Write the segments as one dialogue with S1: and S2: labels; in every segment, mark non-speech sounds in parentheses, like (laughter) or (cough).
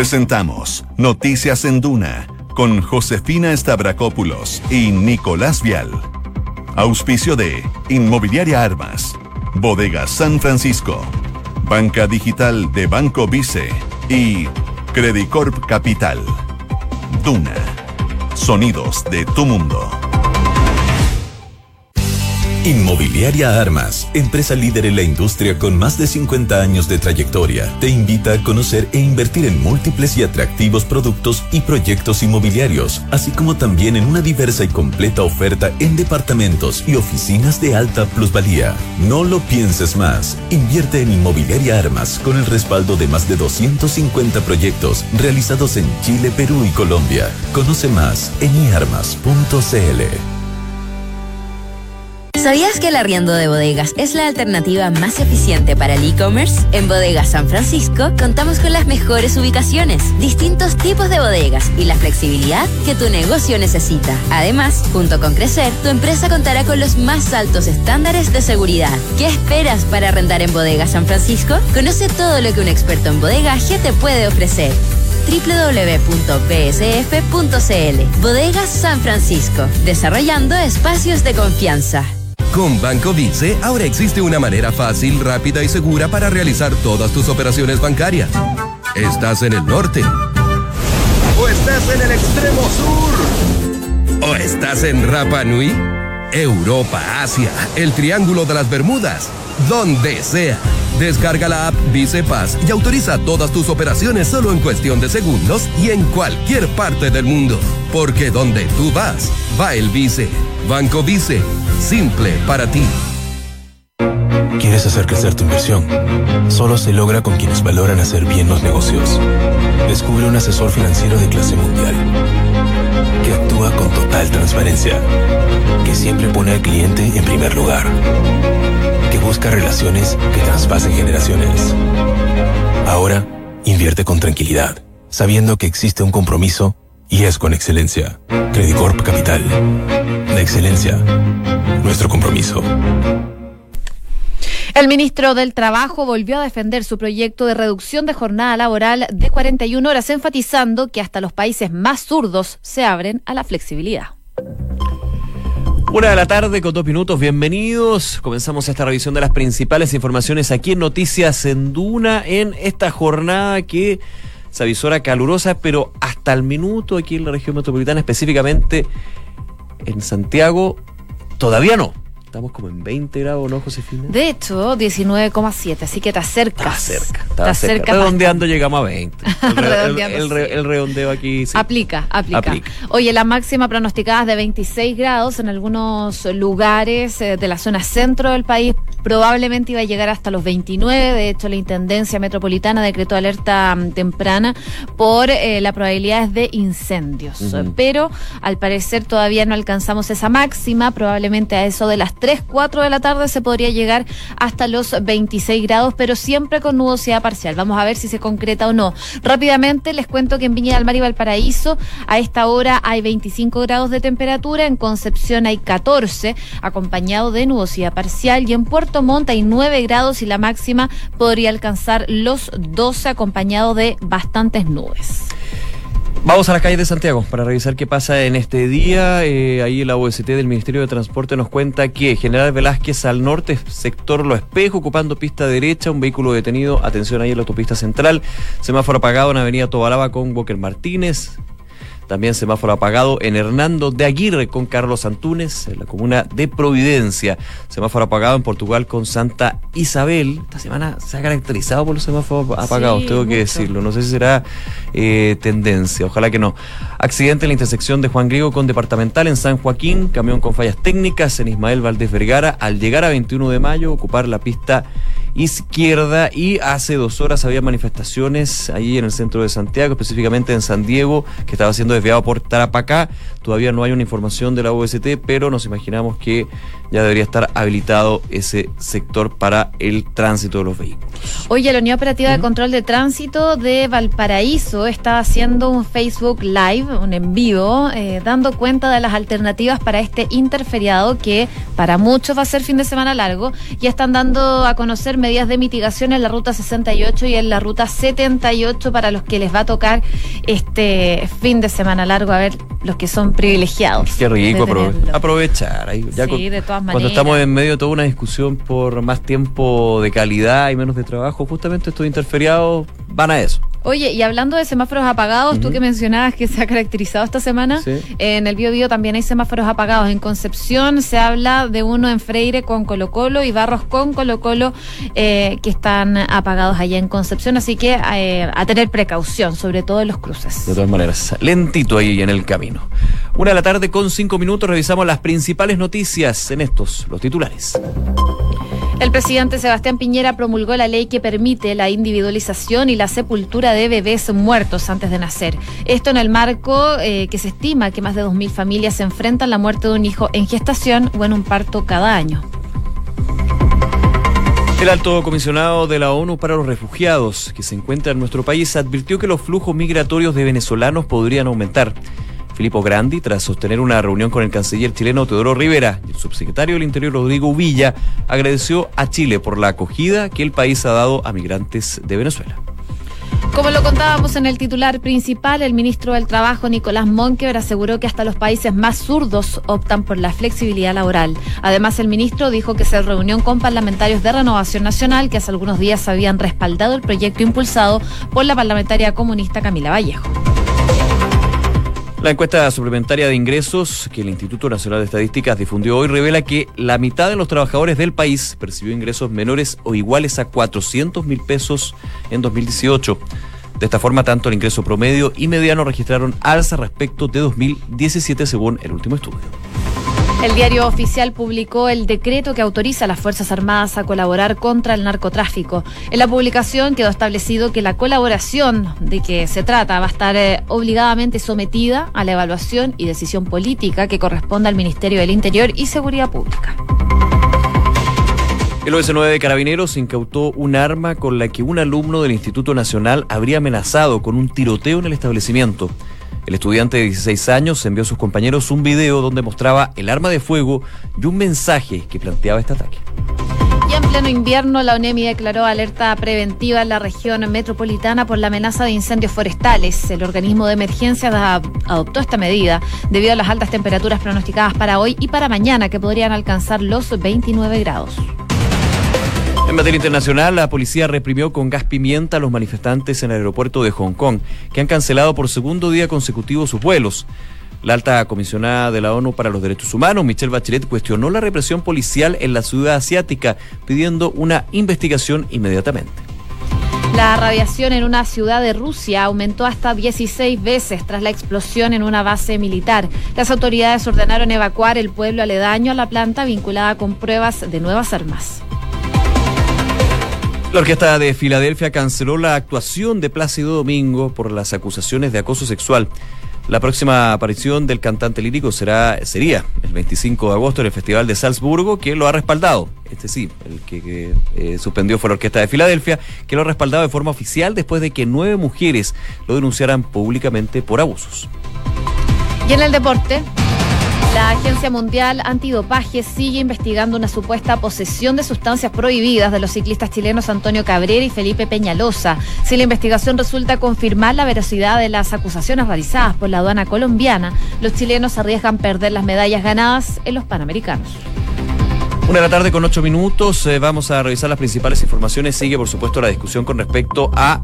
S1: Presentamos Noticias en Duna con Josefina Stavrakopoulos y Nicolás Vial. Auspicio de Inmobiliaria Armas, Bodega San Francisco, Banca Digital de Banco Vice y Credicorp Capital. Duna. Sonidos de tu mundo.
S2: Inmobiliaria Armas, empresa líder en la industria con más de 50 años de trayectoria, te invita a conocer e invertir en múltiples y atractivos productos y proyectos inmobiliarios, así como también en una diversa y completa oferta en departamentos y oficinas de alta plusvalía. No lo pienses más. Invierte en Inmobiliaria Armas con el respaldo de más de 250 proyectos realizados en Chile, Perú y Colombia. Conoce más en iarmas.cl.
S3: ¿Sabías que el arriendo de bodegas es la alternativa más eficiente para el e-commerce? En Bodegas San Francisco contamos con las mejores ubicaciones, distintos tipos de bodegas y la flexibilidad que tu negocio necesita. Además, junto con Crecer, tu empresa contará con los más altos estándares de seguridad. ¿Qué esperas para arrendar en Bodegas San Francisco? Conoce todo lo que un experto en bodegaje te puede ofrecer www.bsf.cl Bodegas San Francisco, desarrollando espacios de confianza.
S4: Con Banco Vice ahora existe una manera fácil, rápida y segura para realizar todas tus operaciones bancarias. ¿Estás en el norte? ¿O estás en el extremo sur? ¿O estás en Rapa Nui? Europa, Asia, el Triángulo de las Bermudas, donde sea. Descarga la app Vice Paz y autoriza todas tus operaciones solo en cuestión de segundos y en cualquier parte del mundo. Porque donde tú vas, va el Vice. Banco Vice, simple para ti.
S5: ¿Quieres hacer crecer tu inversión? Solo se logra con quienes valoran hacer bien los negocios. Descubre un asesor financiero de clase mundial que actúa con total transparencia, que siempre pone al cliente en primer lugar, que busca relaciones que traspasen generaciones. Ahora, invierte con tranquilidad, sabiendo que existe un compromiso y es con excelencia. Credicorp Capital. La excelencia. Nuestro compromiso.
S6: El ministro del Trabajo volvió a defender su proyecto de reducción de jornada laboral de 41 horas, enfatizando que hasta los países más zurdos se abren a la flexibilidad.
S7: Una de la tarde con dos minutos, bienvenidos. Comenzamos esta revisión de las principales informaciones aquí en Noticias en Duna en esta jornada que se avisora calurosa, pero hasta el minuto aquí en la región metropolitana, específicamente en Santiago, todavía no. Estamos como en 20 grados, ¿no, Josefina?
S6: De hecho, 19,7, así que te acercas.
S7: Está cerca, está cerca. Redondeando llegamos a 20. (laughs) El, el, redondeo aquí sí.
S6: aplica, aplica, Oye, la máxima pronosticada es de 26 grados en algunos lugares eh, de la zona centro del país. Probablemente iba a llegar hasta los 29. De hecho, la Intendencia Metropolitana decretó alerta mm, temprana por eh, la probabilidad de incendios. Pero al parecer todavía no alcanzamos esa máxima. Probablemente a eso de las 3, 4 de la tarde se podría llegar hasta los 26 grados, pero siempre con nubosidad parcial. Vamos a ver si se concreta o no. Rápidamente les cuento que en Viña del Mar y Valparaíso a esta hora hay 25 grados de temperatura, en Concepción hay 14, acompañado de nubosidad parcial, y en Puerto Montt hay 9 grados y la máxima podría alcanzar los 12, acompañado de bastantes nubes.
S7: Vamos a la calle de Santiago para revisar qué pasa en este día. Eh, ahí la OST del Ministerio de Transporte nos cuenta que General Velázquez al norte, sector Lo Espejo, ocupando pista derecha, un vehículo detenido, atención ahí en la autopista central, semáforo apagado en Avenida Tobalaba con Walker Martínez, también semáforo apagado en Hernando de Aguirre con Carlos Antunes, en la comuna de Providencia. Semáforo apagado en Portugal con Santa Isabel. Esta semana se ha caracterizado por los semáforos apagados, tengo que decirlo. No sé si será eh, tendencia, ojalá que no. Accidente en la intersección de Juan Griego con Departamental en San Joaquín, camión con fallas técnicas en Ismael Valdés Vergara. Al llegar a 21 de mayo, ocupar la pista izquierda y hace dos horas había manifestaciones ahí en el centro de Santiago, específicamente en San Diego, que estaba siendo desviado por Tarapacá. Todavía no hay una información de la OST, pero nos imaginamos que ya debería estar habilitado ese sector para el tránsito de los vehículos.
S6: Oye, la Unión Operativa de Control de Tránsito de Valparaíso está haciendo un Facebook Live, un en vivo, eh, dando cuenta de las alternativas para este interferiado que para muchos va a ser fin de semana largo. Ya están dando a conocer medidas de mitigación en la ruta 68 y en la ruta 78 para los que les va a tocar este fin de semana largo, a ver, los que son privilegiados.
S7: Qué rico aprovechar. Ahí,
S6: sí, de todas maneras.
S7: Cuando estamos en medio de toda una discusión por más tiempo de calidad y menos de trabajo, justamente estos interferiados van a eso.
S6: Oye, y hablando de semáforos apagados, tú que mencionabas que se ha caracterizado esta semana, en el Bio, Bio también hay semáforos apagados. En Concepción se habla de uno en Freire con Colo Colo y Barros con Colo Colo eh, que están apagados allá en Concepción, así que eh, a tener precaución, sobre todo en los cruces.
S7: De todas maneras, lentito ahí en el camino. Una de la tarde con cinco minutos revisamos las principales noticias en estos, los titulares.
S6: El presidente Sebastián Piñera promulgó la ley que permite la individualización y la sepultura de bebés muertos antes de nacer. Esto en el marco eh, que se estima que más de 2.000 familias se enfrentan a la muerte de un hijo en gestación o en un parto cada año.
S7: El alto comisionado de la ONU para los refugiados que se encuentra en nuestro país advirtió que los flujos migratorios de venezolanos podrían aumentar. Filippo Grandi, tras sostener una reunión con el canciller chileno Teodoro Rivera y el subsecretario del Interior Rodrigo Villa, agradeció a Chile por la acogida que el país ha dado a migrantes de Venezuela.
S6: Como lo contábamos en el titular principal, el ministro del Trabajo, Nicolás Monkever, aseguró que hasta los países más zurdos optan por la flexibilidad laboral. Además, el ministro dijo que se reunió con parlamentarios de Renovación Nacional que hace algunos días habían respaldado el proyecto impulsado por la parlamentaria comunista Camila Vallejo.
S7: La encuesta suplementaria de ingresos que el Instituto Nacional de Estadísticas difundió hoy revela que la mitad de los trabajadores del país percibió ingresos menores o iguales a 400 mil pesos en 2018. De esta forma, tanto el ingreso promedio y mediano registraron alza respecto de 2017 según el último estudio.
S6: El diario oficial publicó el decreto que autoriza a las Fuerzas Armadas a colaborar contra el narcotráfico. En la publicación quedó establecido que la colaboración de que se trata va a estar eh, obligadamente sometida a la evaluación y decisión política que corresponde al Ministerio del Interior y Seguridad Pública.
S7: El OS9 de Carabineros incautó un arma con la que un alumno del Instituto Nacional habría amenazado con un tiroteo en el establecimiento. El estudiante de 16 años envió a sus compañeros un video donde mostraba el arma de fuego y un mensaje que planteaba este ataque.
S6: Y en pleno invierno, la ONEMI declaró alerta preventiva en la región metropolitana por la amenaza de incendios forestales. El organismo de emergencia adoptó esta medida debido a las altas temperaturas pronosticadas para hoy y para mañana, que podrían alcanzar los 29 grados.
S7: En materia internacional, la policía reprimió con gas pimienta a los manifestantes en el aeropuerto de Hong Kong, que han cancelado por segundo día consecutivo sus vuelos. La alta comisionada de la ONU para los Derechos Humanos, Michelle Bachelet, cuestionó la represión policial en la ciudad asiática, pidiendo una investigación inmediatamente.
S6: La radiación en una ciudad de Rusia aumentó hasta 16 veces tras la explosión en una base militar. Las autoridades ordenaron evacuar el pueblo aledaño a la planta vinculada con pruebas de nuevas armas.
S7: La Orquesta de Filadelfia canceló la actuación de Plácido Domingo por las acusaciones de acoso sexual. La próxima aparición del cantante lírico será, sería el 25 de agosto en el Festival de Salzburgo, que lo ha respaldado. Este sí, el que, eh, suspendió fue la Orquesta de Filadelfia, que lo ha respaldado de forma oficial después de que nueve mujeres lo denunciaran públicamente por abusos.
S6: Y en el deporte, la Agencia Mundial Antidopaje sigue investigando una supuesta posesión de sustancias prohibidas de los ciclistas chilenos Antonio Cabrera y Felipe Peñalosa. Si la investigación resulta confirmar la veracidad de las acusaciones realizadas por la aduana colombiana, los chilenos arriesgan perder las medallas ganadas en los Panamericanos.
S7: Una de la tarde con ocho minutos, eh, vamos a revisar las principales informaciones. Sigue, por supuesto, la discusión con respecto a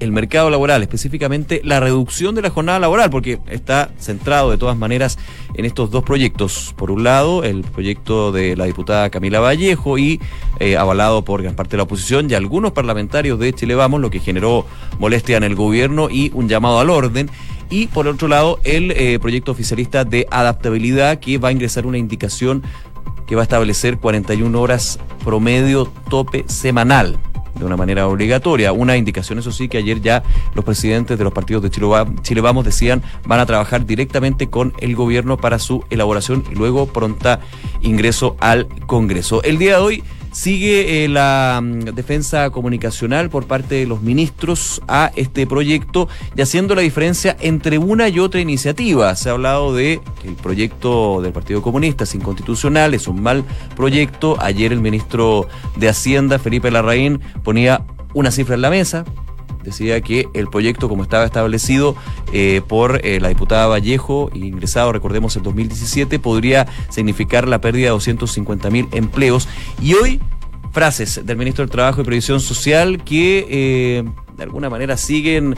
S7: el mercado laboral, específicamente la reducción de la jornada laboral, porque está centrado de todas maneras en estos dos proyectos. Por un lado, el proyecto de la diputada Camila Vallejo y eh, avalado por gran parte de la oposición y algunos parlamentarios de Chile Vamos, lo que generó molestia en el gobierno y un llamado al orden. Y por otro lado, el eh, proyecto oficialista de adaptabilidad que va a ingresar una indicación que va a establecer 41 horas promedio tope semanal de una manera obligatoria. Una indicación, eso sí, que ayer ya los presidentes de los partidos de Chile, Vamos decían van a trabajar directamente con el gobierno para su elaboración y luego pronta ingreso al Congreso. El día de hoy sigue eh, la mm, defensa comunicacional por parte de los ministros a este proyecto y haciendo la diferencia entre una y otra iniciativa. Se ha hablado de el proyecto del Partido Comunista es inconstitucional, es un mal proyecto. Ayer el ministro de Hacienda, Felipe Larraín, ponía una cifra en la mesa, decía que el proyecto, como estaba establecido eh, por eh, la diputada Vallejo, ingresado, recordemos, en 2017, podría significar la pérdida de 250 mil empleos. Y hoy, frases del ministro del Trabajo y Previsión Social que eh, de alguna manera siguen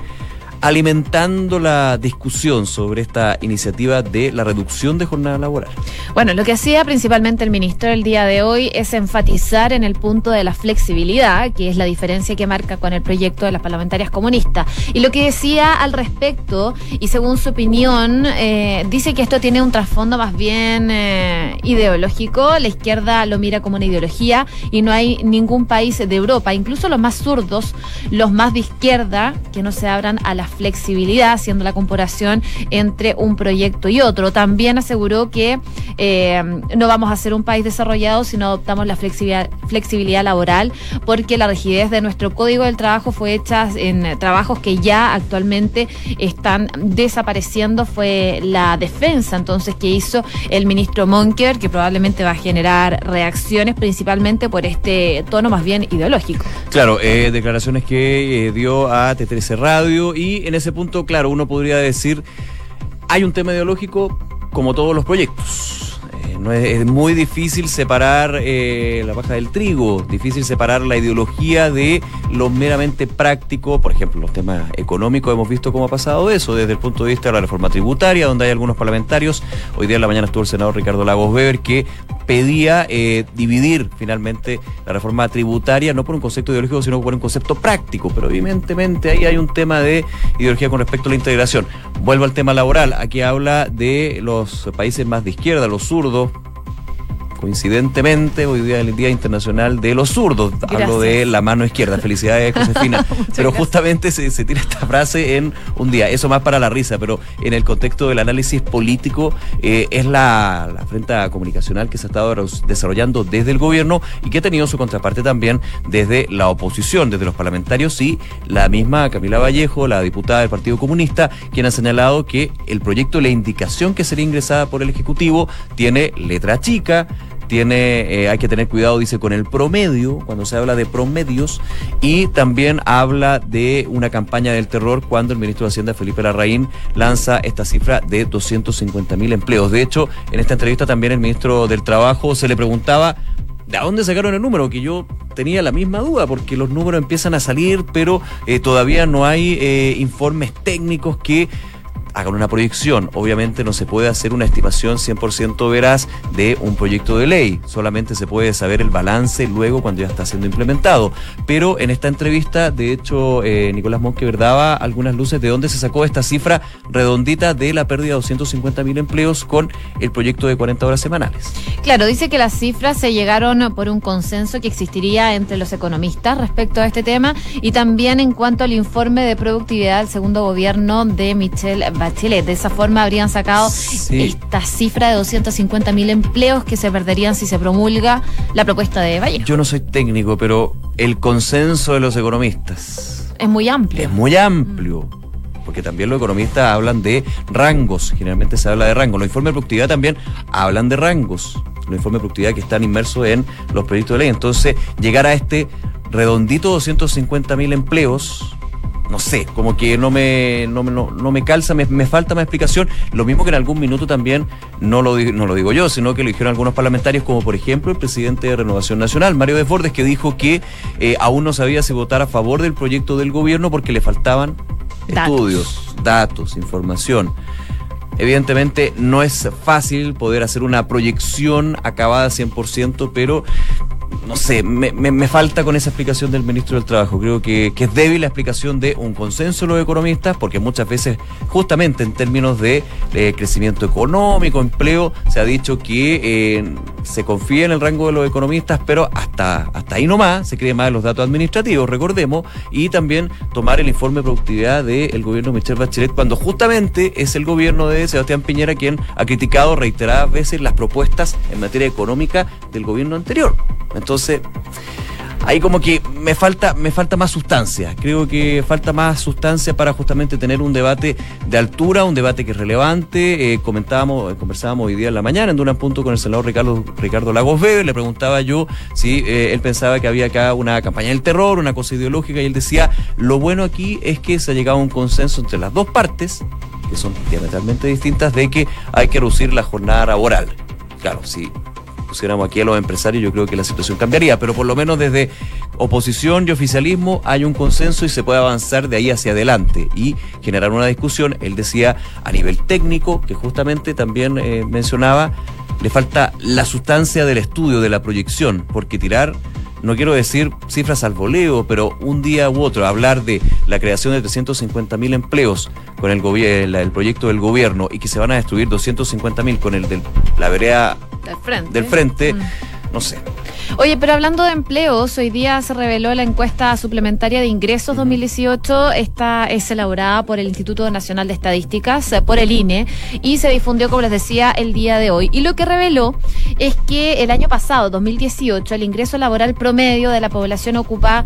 S7: alimentando la discusión sobre esta iniciativa de la reducción de jornada laboral.
S6: Bueno, lo que hacía principalmente el ministro el día de hoy es enfatizar en el punto de la flexibilidad, que es la diferencia que marca con el proyecto de las parlamentarias comunistas. Y lo que decía al respecto, y según su opinión, eh, dice que esto tiene un trasfondo más bien eh, ideológico. La izquierda lo mira como una ideología y no hay ningún país de Europa, incluso los más zurdos, los más de izquierda, que no se abran a flexibilidad, haciendo la comparación entre un proyecto y otro. También aseguró que eh, no vamos a ser un país desarrollado si no adoptamos la flexibilidad, flexibilidad laboral, porque la rigidez de nuestro código del trabajo fue hecha en trabajos que ya actualmente están desapareciendo. Fue la defensa entonces que hizo el ministro Monker, que probablemente va a generar reacciones principalmente por este tono más bien ideológico.
S7: Claro, eh, declaraciones que eh, dio a T13 Radio y en ese punto, claro, uno podría decir, hay un tema ideológico como todos los proyectos. Eh, no es, muy difícil separar eh, la paja del trigo, difícil separar la ideología de lo meramente práctico. Por ejemplo, los temas económicos hemos visto cómo ha pasado eso desde el punto de vista de la reforma tributaria, donde hay algunos parlamentarios. Hoy día en la mañana estuvo el senador Ricardo Lagos Weber que pedía eh, dividir finalmente la reforma tributaria, no por un concepto ideológico, sino por un concepto práctico. Pero evidentemente ahí hay un tema de ideología con respecto a la integración. Vuelvo al tema laboral. Aquí habla de los países más de izquierda, los zurdos, coincidentemente, hoy día es el Día Internacional de los Zurdos. Hablo de la mano izquierda. Felicidades, (laughs) Josefina. pero justamente se, tira esta frase en un día. Eso más para la risa, pero en el contexto del análisis político eh, es la, la frente comunicacional que se ha estado desarrollando desde el gobierno y que ha tenido su contraparte también desde la oposición, desde los parlamentarios y la misma Camila Vallejo, la diputada del Partido Comunista, quien ha señalado que el proyecto, la indicación que sería ingresada por el Ejecutivo, tiene letra chica, tiene, eh, hay que tener cuidado, dice, con el promedio, cuando se habla de promedios, y también habla de una campaña del terror cuando el ministro de Hacienda, Felipe Larraín, lanza esta cifra de 250 mil empleos. De hecho, en esta entrevista también el ministro del Trabajo se le preguntaba, ¿de dónde sacaron el número? Que yo tenía la misma duda, porque los números empiezan a salir, pero eh, todavía no hay eh, informes técnicos que hagan una proyección. Obviamente no se puede hacer una estimación 100% veraz de un proyecto de ley, solamente se puede saber el balance luego cuando ya está siendo implementado. Pero en esta entrevista, de hecho, eh, Nicolás Monque daba algunas luces de dónde se sacó esta cifra redondita de la pérdida de 250 mil empleos con el proyecto de 40 horas semanales.
S6: Claro, dice que las cifras se llegaron por un consenso que existiría entre los economistas respecto a este tema y también en cuanto al informe de productividad del segundo gobierno de Michelle Chile. De esa forma habrían sacado esta cifra de 250 mil empleos que se perderían si se promulga la propuesta de Valle.
S7: Yo no soy técnico, pero el consenso de los economistas
S6: es muy amplio.
S7: Es muy amplio. Porque también los economistas hablan de rangos, generalmente se habla de rangos. Los informes de productividad también hablan de rangos. Los informes de productividad que están inmersos en los proyectos de ley. Entonces, llegar a este redondito 250 mil empleos no sé, como que no me, no, no, me calza, me, falta más explicación. Lo mismo que en algún minuto también, no lo, no lo digo yo, sino que lo dijeron algunos parlamentarios, como por ejemplo el presidente de Renovación Nacional, Mario Desbordes, que dijo que eh, aún no sabía si votar a favor del proyecto del gobierno porque le faltaban estudios, datos, información. Evidentemente no es fácil poder hacer una proyección acabada 100%, pero no sé, me, me, falta con esa explicación del ministro del Trabajo. Creo que, es débil la explicación de un consenso de los economistas, porque muchas veces, justamente en términos de, crecimiento económico, empleo, se ha dicho que eh, se confía en el rango de los economistas, pero hasta, hasta ahí nomás se cree más en los datos administrativos, recordemos, y también tomar el informe de productividad del gobierno de Michelle Bachelet, cuando justamente es el gobierno de Sebastián Piñera quien ha criticado reiteradas veces las propuestas en materia económica del gobierno anterior. Entonces, Entonces, ahí como que me falta, me falta más sustancia. Creo que falta más sustancia para justamente tener un debate de altura, un debate que es relevante. Eh, comentábamos, conversábamos hoy día en la mañana en un punto con el senador Ricardo, Ricardo Lagos Weber, le preguntaba yo si eh, él pensaba que había acá una campaña del terror, una cosa ideológica, y él decía, lo bueno aquí es que se ha llegado a un consenso entre las dos partes, que son diametralmente distintas, de que hay que reducir la jornada laboral. Claro, sí pusiéramos aquí a los empresarios, yo creo que la situación cambiaría, pero por lo menos desde oposición y oficialismo hay un consenso y se puede avanzar de ahí hacia adelante y generar una discusión. Él decía a nivel técnico, que justamente también eh, mencionaba, le falta la sustancia del estudio, de la proyección, porque tirar no quiero decir cifras al voleo, pero un día u otro hablar de la creación de 350 mil empleos con el, el proyecto del gobierno y que se van a destruir 250 mil con el de la vereda
S6: del frente,
S7: del frente mm. no sé.
S6: Oye, pero hablando de empleos, hoy día se reveló la encuesta suplementaria de ingresos 2018. Esta es elaborada por el Instituto Nacional de Estadísticas, eh, por el INE, y se difundió, como les decía, el día de hoy. Y lo que reveló es que el año pasado, 2018, el ingreso laboral promedio de la población ocupada,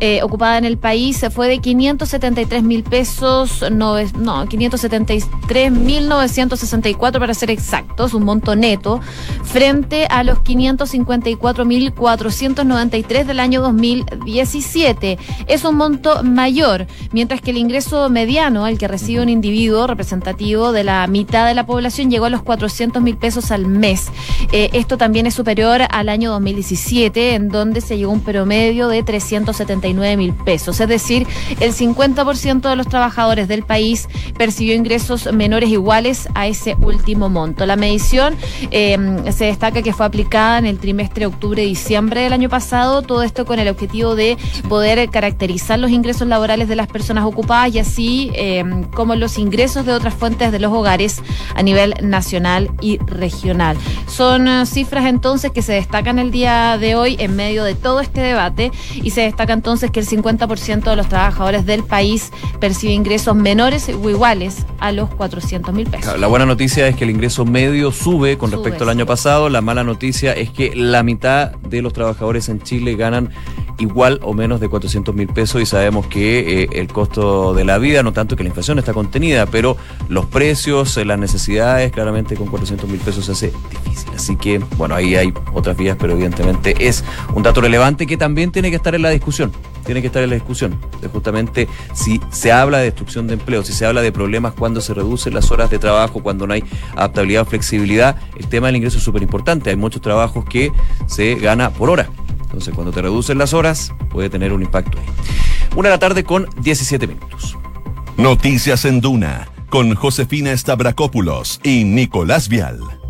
S6: eh, ocupada en el país fue de 573 mil pesos, no, no 573 mil 964 para ser exactos, un monto neto, frente a los 554 mil 493 del año 2017. Es un monto mayor, mientras que el ingreso mediano al que recibe un individuo representativo de la mitad de la población llegó a los 400 mil pesos al mes. Eh, esto también es superior al año 2017, en donde se llegó un promedio de 379 mil pesos. Es decir, el 50% de los trabajadores del país percibió ingresos menores iguales a ese último monto. La medición eh, se destaca que fue aplicada en el trimestre octubre diciembre del año pasado, todo esto con el objetivo de poder caracterizar los ingresos laborales de las personas ocupadas y así em, como los ingresos de otras fuentes de los hogares a nivel nacional y regional. Son eh, cifras entonces que se destacan el día de hoy en medio de todo este debate y se destaca entonces que el 50% de los trabajadores del país percibe ingresos menores o iguales a los 400 mil pesos.
S7: La buena noticia es que el ingreso medio sube con respecto al año pasado. La mala noticia es que la mitad de los trabajadores en Chile ganan igual o menos de 400 mil pesos y sabemos que eh, el costo de la vida, no tanto que la inflación está contenida, pero los precios, eh, las necesidades, claramente con 400 mil pesos se hace difícil. Así que, bueno, ahí hay otras vías, pero evidentemente es un dato relevante que también tiene que estar en la discusión. Tiene que estar en la discusión de justamente si se habla de destrucción de empleo, si se habla de problemas cuando se reducen las horas de trabajo, cuando no hay adaptabilidad o flexibilidad, el tema del ingreso es súper importante. Hay muchos trabajos que se gana por hora. Entonces, cuando te reducen las horas, puede tener un impacto ahí. Una de la tarde con 17 minutos.
S1: Noticias en Duna, con Josefina Stavrakopoulos y Nicolás Vial.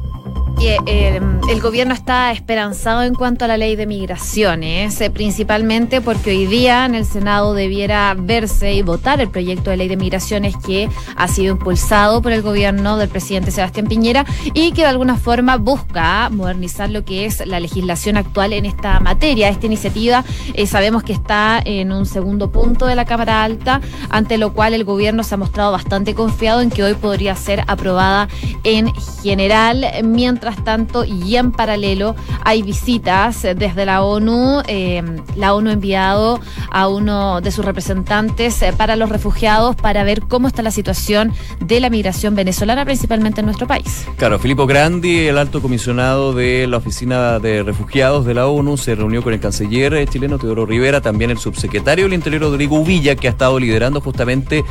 S6: Eh, el gobierno está esperanzado en cuanto a la ley de migraciones, eh, principalmente porque hoy día en el Senado debiera verse y votar el proyecto de ley de migraciones que ha sido impulsado por el gobierno del presidente Sebastián Piñera y que de alguna forma busca modernizar lo que es la legislación actual en esta materia. Esta iniciativa eh, sabemos que está en un segundo punto de la Cámara Alta, ante lo cual el gobierno se ha mostrado bastante confiado en que hoy podría ser aprobada en general, mientras tanto, y en paralelo, hay visitas desde la ONU. Eh, la ONU ha enviado a uno de sus representantes eh, para los refugiados para ver cómo está la situación de la migración venezolana, principalmente en nuestro país.
S7: Claro, Filippo Grandi, el alto comisionado de la Oficina de Refugiados de la ONU, se reunió con el canciller eh, chileno Teodoro Rivera, también el subsecretario del Interior Rodrigo Villa, que ha estado liderando justamente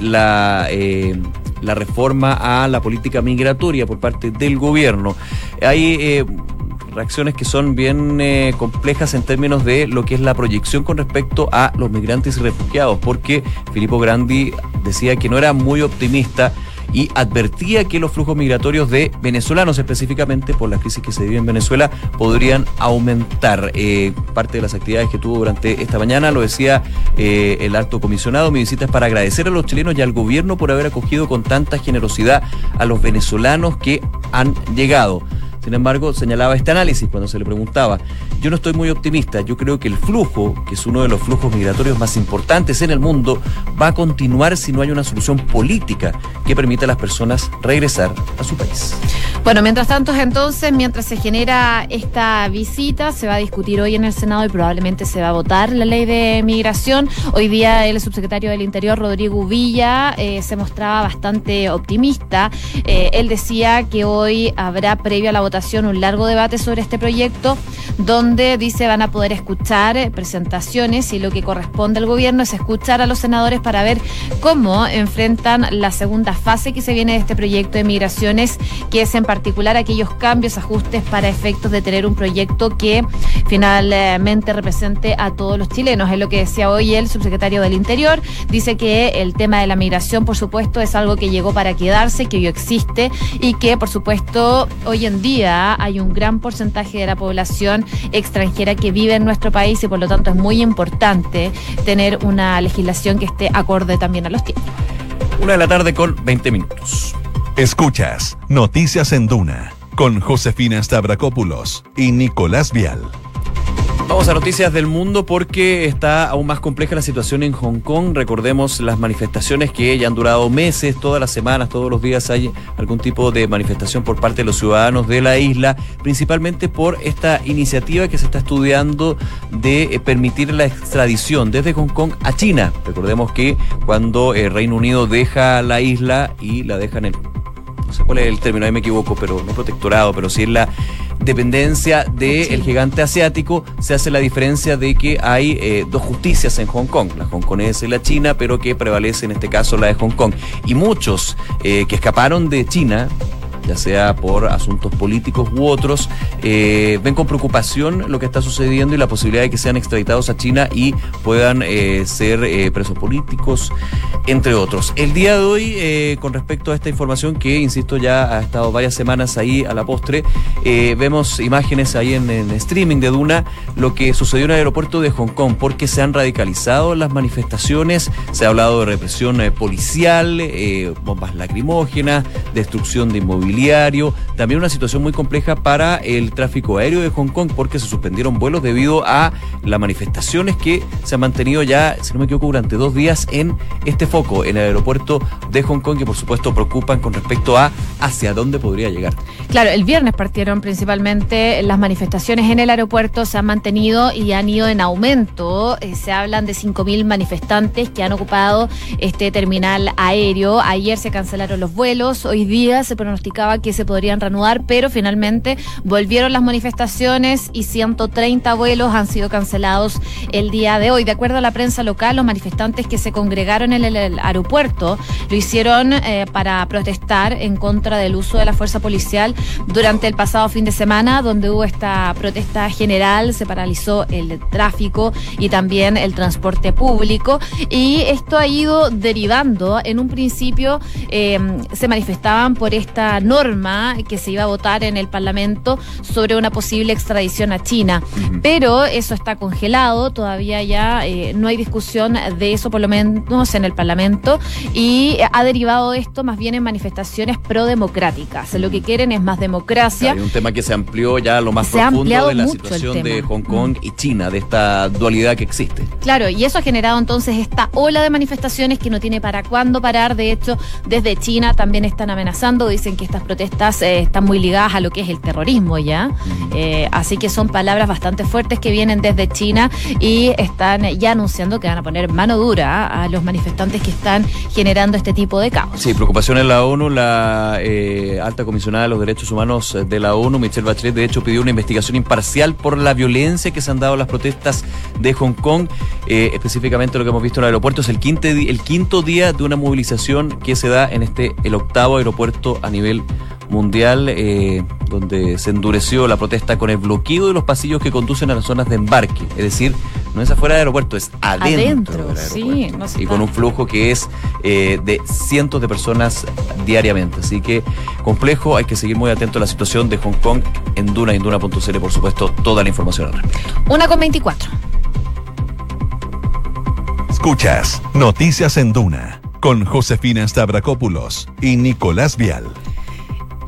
S7: la la reforma a la política migratoria por parte del gobierno. Hay eh, reacciones que son bien eh, complejas en términos de lo que es la proyección con respecto a los migrantes y refugiados, porque Filippo Grandi decía que no era muy optimista y advertía que los flujos migratorios de venezolanos, específicamente por la crisis que se vive en Venezuela, podrían aumentar. Eh, parte de las actividades que tuvo durante esta mañana, lo decía eh, el alto comisionado, mi visita es para agradecer a los chilenos y al gobierno por haber acogido con tanta generosidad a los venezolanos que han llegado Sin embargo, señalaba este análisis cuando se le preguntaba, yo no estoy muy optimista, yo creo que el flujo, que es uno de los flujos migratorios más importantes en el mundo, va a continuar si no hay una solución política que permita a las personas regresar a su país.
S6: Bueno, mientras tanto, entonces, mientras se genera esta visita, se va a discutir hoy en el Senado y probablemente se va a votar la ley de migración. Hoy día el subsecretario del Interior, Rodrigo Villa, eh, se mostraba bastante optimista. Eh, él decía que hoy habrá, previo a la votación, un largo debate sobre este proyecto, donde dice van a poder escuchar eh, presentaciones y lo que corresponde al gobierno es escuchar a los senadores para ver cómo enfrentan la segunda fase que se viene de este proyecto de migraciones, que es en particular aquellos cambios, ajustes para efectos de tener un proyecto que finalmente represente a todos los chilenos. Es lo que decía hoy el subsecretario del Interior. Dice que el tema de la migración, por supuesto, es algo que llegó para quedarse, que hoy existe y que, por supuesto, hoy en día hay un gran porcentaje de la población extranjera que vive en nuestro país y por lo tanto es muy importante tener una legislación que esté acorde también a los tiempos.
S7: Una de la tarde con 20 minutos.
S1: Escuchas Noticias en Duna con Josefina Stavrakopoulos y Nicolás Vial.
S7: Vamos a noticias del mundo porque está aún más compleja la situación en Hong Kong. Recordemos las manifestaciones que ya han durado meses, todas las semanas, todos los días hay algún tipo de manifestación por parte de los ciudadanos de la isla, principalmente por esta iniciativa que se está estudiando de eh, permitir la extradición desde Hong Kong a China. Recordemos que cuando el Reino Unido deja la isla y la deja en el no sé cuál es el término, ahí me equivoco, pero no protectorado, pero sí es la dependencia del gigante asiático, se hace la diferencia de que hay eh, dos justicias en Hong Kong, la hongkonesa y la china, pero que prevalece en este caso la de Hong Kong. Y muchos eh, que escaparon de China, ya sea por asuntos políticos u otros, eh, ven con preocupación lo que está sucediendo y la posibilidad de que sean extraditados a China y puedan eh, ser eh, presos políticos, entre otros. El día de hoy, con respecto a esta información que, insisto, ya ha estado varias semanas ahí a la postre, vemos imágenes ahí en, streaming de Duna, lo que sucedió en el aeropuerto de Hong Kong, porque se han radicalizado las manifestaciones, se ha hablado de represión policial, bombas lacrimógenas, destrucción de inmobiliario también una situación muy compleja para el tráfico aéreo de Hong Kong porque se suspendieron vuelos debido a las manifestaciones que se han mantenido ya, si no me equivoco, durante dos días en este foco, en el aeropuerto de Hong Kong, que por supuesto preocupan con respecto a hacia dónde podría llegar.
S6: Claro, el viernes partieron principalmente las manifestaciones en el aeropuerto, se han mantenido y han ido en aumento. Eh, se hablan de 5.000 manifestantes que han ocupado este terminal aéreo. Ayer se cancelaron los vuelos, hoy día se pronosticaba que se podrían reanudar, pero finalmente volvieron las manifestaciones y 130 vuelos han sido cancelados el día de hoy. De acuerdo a la prensa local, los manifestantes que se congregaron en el, aeropuerto lo hicieron eh, para protestar en contra del uso de la fuerza policial durante el pasado fin de semana, donde hubo esta protesta general, se paralizó el tráfico y también el transporte público. Y esto ha ido derivando. En un principio eh, se manifestaban por esta norma que se iba a votar en el Parlamento sobre una posible extradición a China. Pero eso está congelado, todavía ya eh, no hay discusión de eso, por lo menos en el Parlamento, y ha derivado esto más bien en manifestaciones pro-democráticas. Lo que quieren es más democracia.
S7: hay un tema que se amplió ya lo más profundo de la situación de Hong Kong y China, de esta dualidad que existe.
S6: Claro, y eso ha generado entonces esta ola de manifestaciones que no tiene para cuándo parar. De hecho, desde China también están amenazando, dicen que esta protestas eh, están muy ligadas a lo que es el terrorismo ya. Eh, así que son palabras bastante fuertes que vienen desde China y están ya anunciando que van a poner mano dura a los manifestantes que están generando este tipo de caos.
S7: Sí, preocupación en la ONU. La eh, alta comisionada de los derechos humanos de la ONU, Michelle Bachelet, de hecho pidió una investigación imparcial por la violencia que se han dado las protestas de Hong Kong. específicamente lo que hemos visto en el aeropuerto es el quinto, el quinto día de una movilización que se da en este, el octavo aeropuerto a nivel mundial eh, donde se endureció la protesta con el bloqueo de los pasillos que conducen a las zonas de embarque. Es decir, no es afuera del aeropuerto, es adentro, Sí, y con un flujo que es eh, de cientos de personas diariamente. Así que complejo, hay que seguir muy atento a la situación de Hong Kong en Duna y en Duna.cl, por supuesto, toda la información al respecto.
S6: Una con 24.
S1: Escuchas Noticias en Duna con Josefina Stavrakopoulos y Nicolás Vial.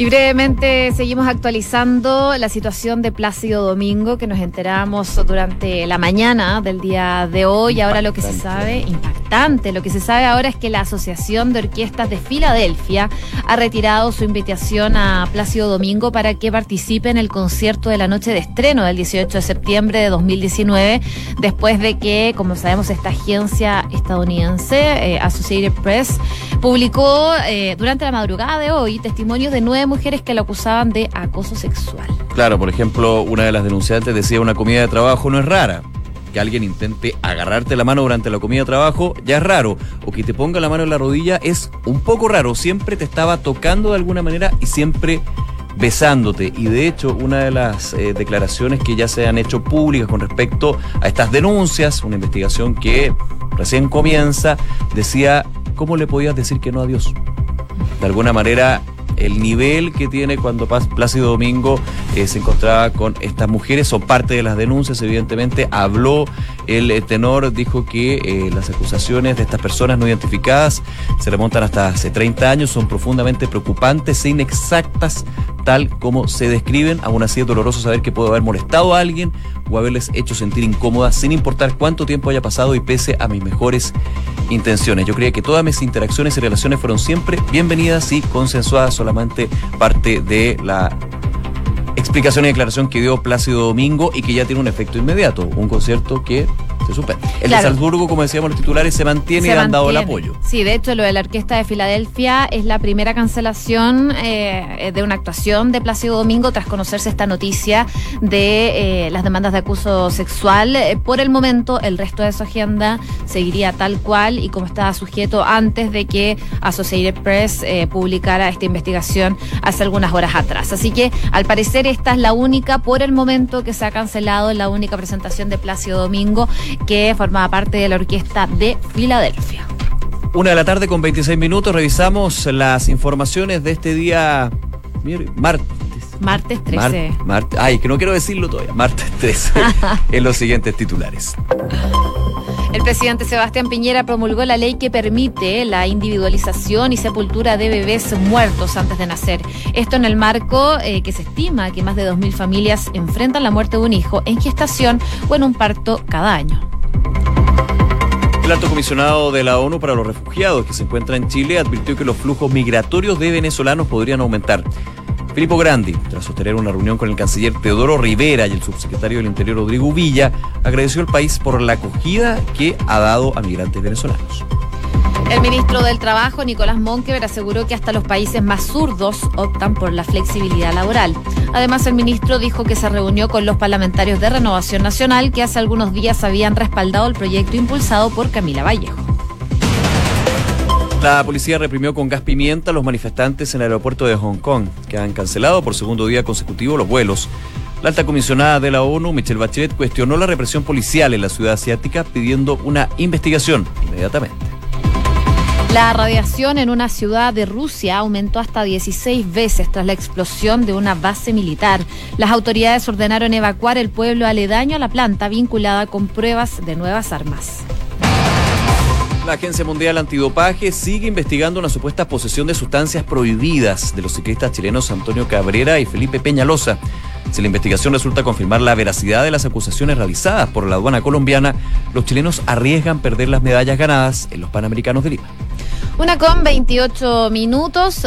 S6: Y brevemente seguimos actualizando la situación de Plácido Domingo que nos enteramos durante la mañana del día de hoy. Ahora lo que se sabe, impactante, lo que se sabe ahora es que la Asociación de Orquestas de Filadelfia ha retirado su invitación a Plácido Domingo para que participe en el concierto de la noche de estreno del 18 de septiembre de 2019, después de que, como sabemos, esta agencia estadounidense, eh, Associated Press, publicó eh, durante la madrugada de hoy testimonios de nueve mujeres que lo acusaban de acoso sexual.
S7: Claro, por ejemplo, una de las denunciantes decía una comida de trabajo no es rara. Que alguien intente agarrarte la mano durante la comida de trabajo ya es raro. O que te ponga la mano en la rodilla es un poco raro. Siempre te estaba tocando de alguna manera y siempre besándote. Y de hecho, una de las eh, declaraciones que ya se han hecho públicas con respecto a estas denuncias, una investigación que recién comienza, decía, ¿cómo le podías decir que no a Dios? De alguna manera el nivel que tiene cuando Plácido Domingo eh, se encontraba con estas mujeres, son parte de las denuncias, evidentemente. Habló el eh, tenor, dijo que eh, las acusaciones de estas personas no identificadas se remontan hasta hace 30 años, son profundamente preocupantes e inexactas tal como se describen. Aún así es doloroso saber que puedo haber molestado a alguien o haberles hecho sentir incómodas sin importar cuánto tiempo haya pasado y pese a mis mejores intenciones. Yo creía que todas mis interacciones y relaciones fueron siempre bienvenidas y consensuadas, parte de la explicación y declaración que dio Plácido Domingo y que ya tiene un efecto inmediato. Un concierto que se El de Salzburgo, como decíamos los titulares, se mantiene y han dado el apoyo.
S6: Sí, de hecho, lo de la Orquesta de Filadelfia es la primera cancelación eh, de una actuación de Plácido Domingo tras conocerse esta noticia de eh, las demandas de acuso sexual. Eh, por el momento, el resto de su agenda seguiría tal cual y como estaba sujeto antes de que Associated Press publicara esta investigación hace algunas horas atrás. Así que, al parecer, esta es la única, por el momento, que se ha cancelado, la única presentación de Plácido Domingo que formaba parte de la orquesta de Filadelfia.
S7: Una de la tarde con 26 minutos, revisamos las informaciones de este día martes.
S6: Martes 13.
S7: ay, que no quiero decirlo todavía. Martes 13. (laughs) en los siguientes titulares.
S6: El presidente Sebastián Piñera promulgó la ley que permite la individualización y sepultura de bebés muertos antes de nacer. Esto en el marco eh, que se estima que más de 2.000 familias enfrentan la muerte de un hijo en gestación o en un parto cada año.
S7: El alto comisionado de la ONU para los refugiados que se encuentra en Chile advirtió que los flujos migratorios de venezolanos podrían aumentar. Filippo Grandi, tras sostener una reunión con el canciller Teodoro Rivera y el subsecretario del Interior Rodrigo Villa, agradeció al país por la acogida que ha dado a migrantes venezolanos.
S6: El ministro del Trabajo, Nicolás Monkever, aseguró que hasta los países más zurdos optan por la flexibilidad laboral. Además, el ministro dijo que se reunió con los parlamentarios de Renovación Nacional que hace algunos días habían respaldado el proyecto impulsado por Camila Vallejo.
S7: La policía reprimió con gas pimienta a los manifestantes en el aeropuerto de Hong Kong, que han cancelado por segundo día consecutivo los vuelos. La alta comisionada de la ONU, Michelle Bachelet, cuestionó la represión policial en la ciudad asiática pidiendo una investigación inmediatamente.
S6: La radiación en una ciudad de Rusia aumentó hasta 16 veces tras la explosión de una base militar. Las autoridades ordenaron evacuar el pueblo aledaño a la planta vinculada con pruebas de nuevas armas.
S7: La Agencia Mundial Antidopaje sigue investigando una supuesta posesión de sustancias prohibidas de los ciclistas chilenos Antonio Cabrera y Felipe Peñalosa. Si la investigación resulta confirmar la veracidad de las acusaciones realizadas por la aduana colombiana, los chilenos arriesgan perder las medallas ganadas en los Panamericanos de Lima.
S6: Una con 28 minutos.